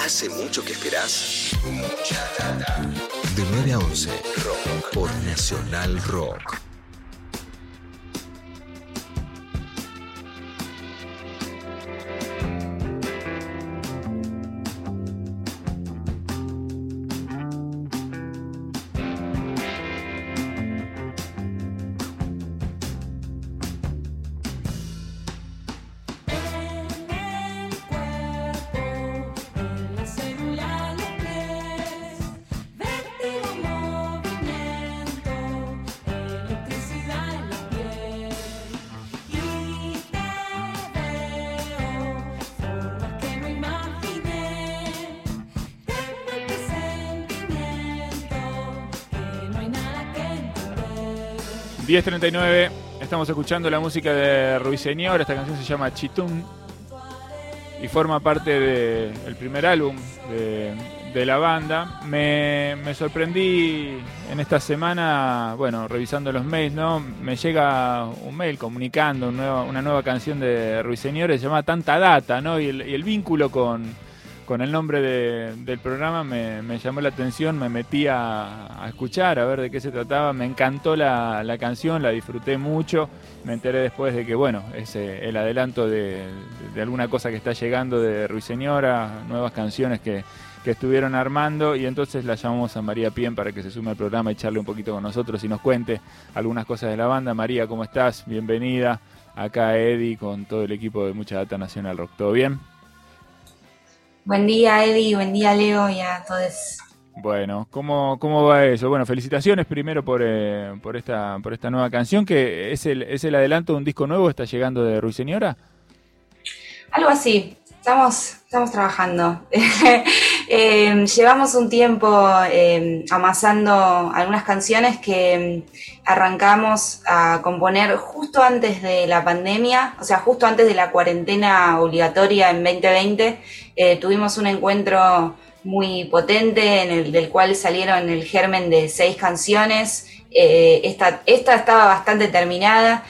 ¿Hace mucho que esperás? Mucha data. De 9 a 11, Rock por Nacional Rock. 10.39, estamos escuchando la música de Ruiseñor, esta canción se llama Chitún y forma parte del primer álbum de, la banda. Me, sorprendí en esta semana, bueno, revisando los mails, ¿no? Me llega un mail comunicando una nueva, canción de Ruiseñor, se llama Tanta Data, ¿no? y el vínculo con con el nombre del programa me, llamó la atención, me metí a, escuchar, a ver de qué se trataba, me encantó la, canción, la disfruté mucho, me enteré después de que, bueno, es eh, el adelanto de, alguna cosa que está llegando de Ruiseñora, nuevas canciones que, estuvieron armando y entonces la llamamos a María Pien para que se sume al programa y charle un poquito con nosotros y nos cuente algunas cosas de la banda. María, ¿cómo estás? Bienvenida. Acá Eddie con todo el equipo de Mucha Data Nacional Rock. ¿Todo bien? Buen día, Eddie, buen día, Leo, y a todos. Bueno, ¿cómo, ¿cómo va eso? Bueno, felicitaciones primero por, eh, por, esta, por esta nueva canción, que es el, es el adelanto de un disco nuevo, está llegando de Ruiseñora. Algo así, estamos, estamos trabajando. Eh, llevamos un tiempo eh, amasando algunas canciones que mm, arrancamos a componer justo antes de la pandemia, o sea, justo antes de la cuarentena obligatoria en 2020. Eh, tuvimos un encuentro muy potente en el del cual salieron el germen de seis canciones. esta, esta estaba bastante terminada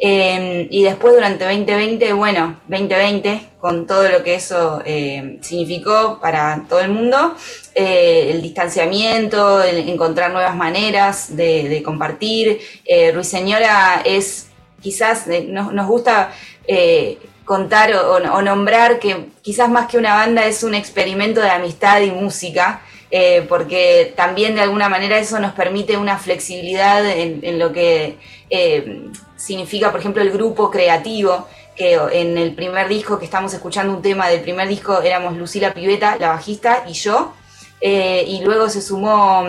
Em, y después durante 2020, bueno, 2020, con todo lo que eso eh, significó para todo el mundo, eh, el distanciamiento, el encontrar nuevas maneras de, compartir. Eh, Ruiseñora es, quizás nos, gusta contar o, nombrar que quizás más que una banda es un experimento de amistad y música. Porque también de alguna manera eso nos permite una flexibilidad en lo que significa, por ejemplo, el grupo creativo, que en el primer disco que estamos escuchando un tema del primer disco éramos Lucila Piveta, la bajista, y yo, eh, y luego se sumó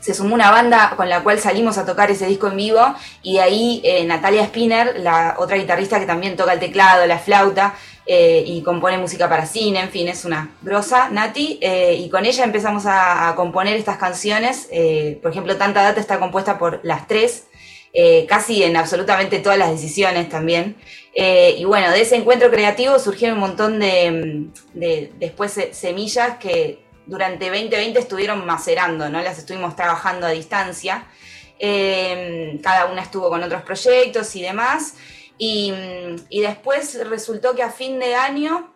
se sumó una banda con la cual salimos a tocar ese disco en vivo y de ahí eh, Natalia Spinner, la otra guitarrista que también toca el teclado, la flauta eh, y compone música para cine, en fin, es una grosa, Nati, y con ella empezamos a, componer estas canciones, por ejemplo, Tanta Data está compuesta por las tres, eh, casi en absolutamente todas las decisiones también. Eh, y bueno, de ese encuentro creativo surgieron un montón de, después semillas que durante 2020 estuvieron macerando, ¿no? Las estuvimos trabajando a distancia. Eh, cada una estuvo con otros proyectos y demás. Y, después resultó que a fin de año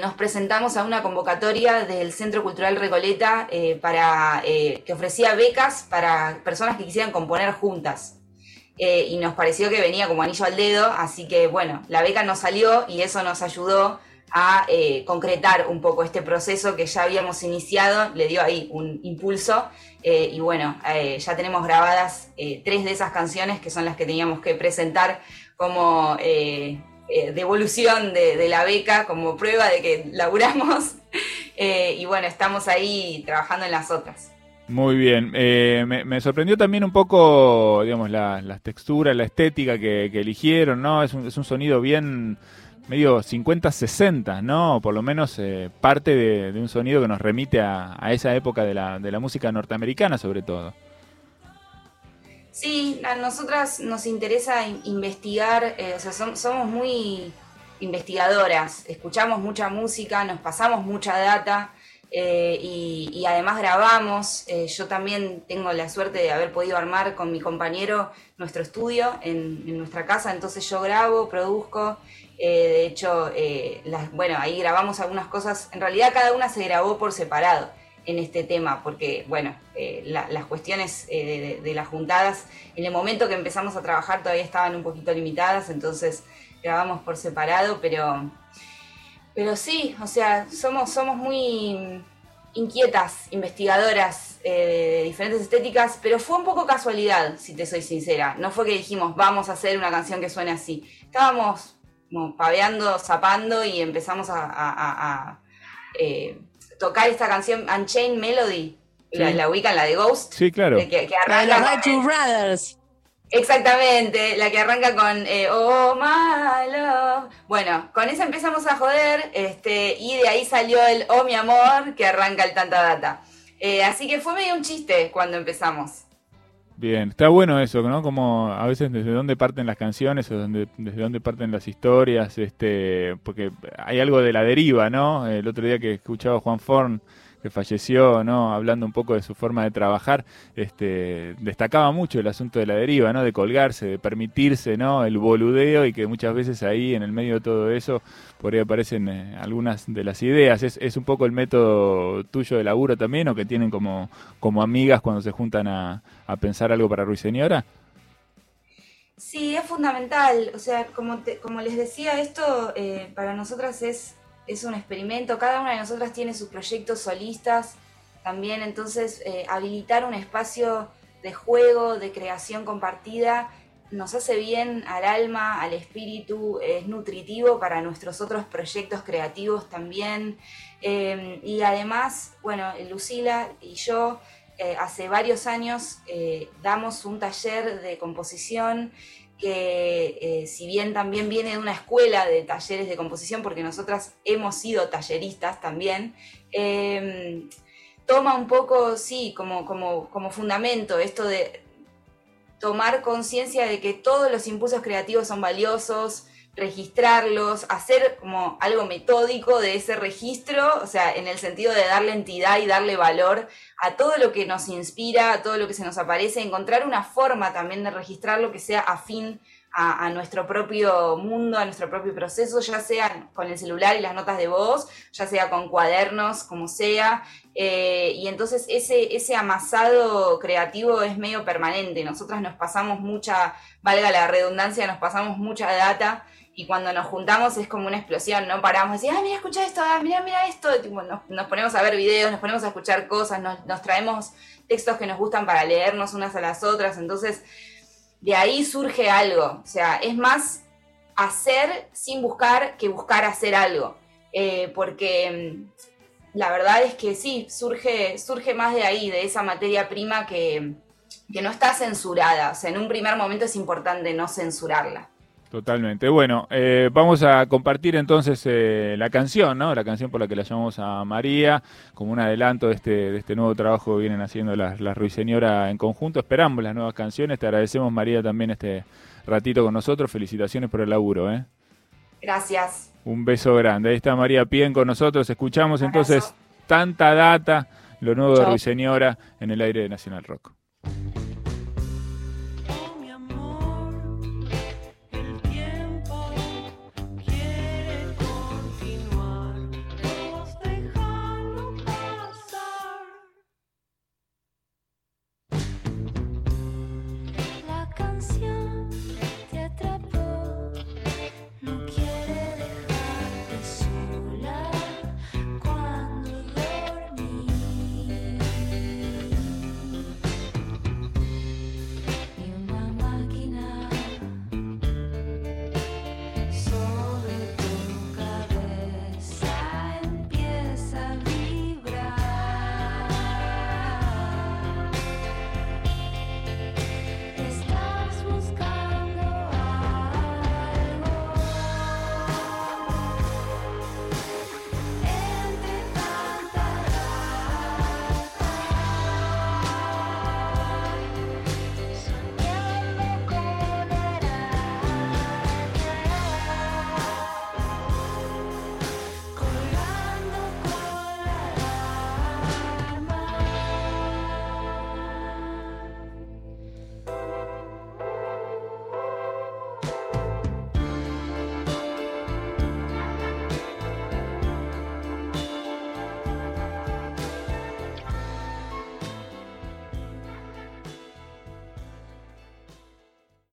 nos presentamos a una convocatoria del Centro Cultural Recoleta para, que ofrecía becas para personas que quisieran componer juntas. Eh, y nos pareció que venía como anillo al dedo, así que bueno, la beca nos salió y eso nos ayudó a eh, concretar un poco este proceso que ya habíamos iniciado, le dio ahí un impulso eh, y bueno, ya tenemos grabadas tres de esas canciones que son las que teníamos que presentar como devolución de, la beca, como prueba de que laburamos y bueno, estamos ahí trabajando en las otras. Muy bien. Eh, me, sorprendió también un poco, digamos, las la texturas, la estética que, eligieron, ¿no? Es un, es un, sonido bien medio 50-60, ¿no? Por lo menos eh, parte de, un sonido que nos remite a, esa época de la, de la, música norteamericana, sobre todo. Sí, a nosotras nos interesa investigar, eh, o sea, somos muy investigadoras, escuchamos mucha música, nos pasamos mucha data. Eh, y, además grabamos. Yo también tengo la suerte de haber podido armar con mi compañero nuestro estudio en, nuestra casa, entonces yo grabo, produzco de hecho, bueno, ahí grabamos algunas cosas. En realidad cada una se grabó por separado en este tema, porque, bueno, las cuestiones de, de, las juntadas, en el momento que empezamos a trabajar todavía estaban un poquito limitadas, entonces grabamos por separado, pero, pero sí, o sea, somos, somos muy inquietas, investigadoras eh, de diferentes estéticas, pero fue un poco casualidad, si te soy sincera. No fue que dijimos, vamos a hacer una canción que suene así. Estábamos como paveando, zapando y empezamos a, eh, tocar esta canción Unchained Melody. La, la ubican, la de Ghost. Sí, claro. Que, que arranca Brothers. Exactamente, la que arranca con eh, Oh my love. Bueno, con esa empezamos a joder, este, y de ahí salió el Oh mi amor, que arranca el tanta data. Eh, así que fue medio un chiste cuando empezamos. Bien, está bueno eso, ¿no? Como a veces desde dónde parten las canciones o desde dónde parten las historias, este, porque hay algo de la deriva, ¿no? El otro día que escuchaba a Juan Forn que falleció, ¿no? Hablando un poco de su forma de trabajar, este, destacaba mucho el asunto de la deriva, ¿no? De colgarse, de permitirse, ¿no? El boludeo y que muchas veces ahí, en el medio de todo eso, por ahí aparecen eh, algunas de las ideas. ¿Es, ¿Es, un poco el método tuyo de laburo también o que tienen como, como amigas cuando se juntan a, a pensar algo para Ruiseñora? Sí, es fundamental. O sea, como, como les decía, esto eh, para nosotras es es un experimento, cada una de nosotras tiene sus proyectos solistas también, entonces eh, habilitar un espacio de juego, de creación compartida, nos hace bien al alma, al espíritu, es nutritivo para nuestros otros proyectos creativos también. Eh, y además, bueno, Lucila y yo eh, hace varios años damos un taller de composición que eh, si bien también viene de una escuela de talleres de composición, porque nosotras hemos sido talleristas también, em, toma un poco, sí, como, como, como fundamento esto de tomar conciencia de que todos los impulsos creativos son valiosos, registrarlos, hacer como algo metódico de ese registro, o sea, en el sentido de darle entidad y darle valor a todo lo que nos inspira, a todo lo que se nos aparece, encontrar una forma también de registrarlo que sea afín a, nuestro propio mundo, a nuestro propio proceso, ya sea con el celular y las notas de voz, ya sea con cuadernos, como sea. Eh, y entonces ese, ese amasado creativo es medio permanente. Nosotras nos pasamos mucha, valga la redundancia, nos pasamos mucha data y cuando nos juntamos es como una explosión, no paramos de decir, ah, mira, escucha esto, ah, mira, mira esto, nos, ponemos a ver videos, nos ponemos a escuchar cosas, nos, traemos textos que nos gustan para leernos unas a las otras, entonces de ahí surge algo, o sea, es más hacer sin buscar que buscar hacer algo, eh, porque mm, la verdad es que sí, surge, surge más de ahí, de esa materia prima que, que no está censurada, o sea, en un primer momento es importante no censurarla. Totalmente. Bueno, eh, vamos a compartir entonces eh, la canción, ¿no? La canción por la que la llamamos a María, como un adelanto de este, de este nuevo trabajo que vienen haciendo las, las Ruiseñora en conjunto. Esperamos las nuevas canciones. Te agradecemos, María, también este ratito con nosotros. Felicitaciones por el laburo, ¿eh? Gracias. Un beso grande. Ahí está María Pien con nosotros. Escuchamos entonces tanta data, lo nuevo de Ruiseñora en el aire de Nacional Rock.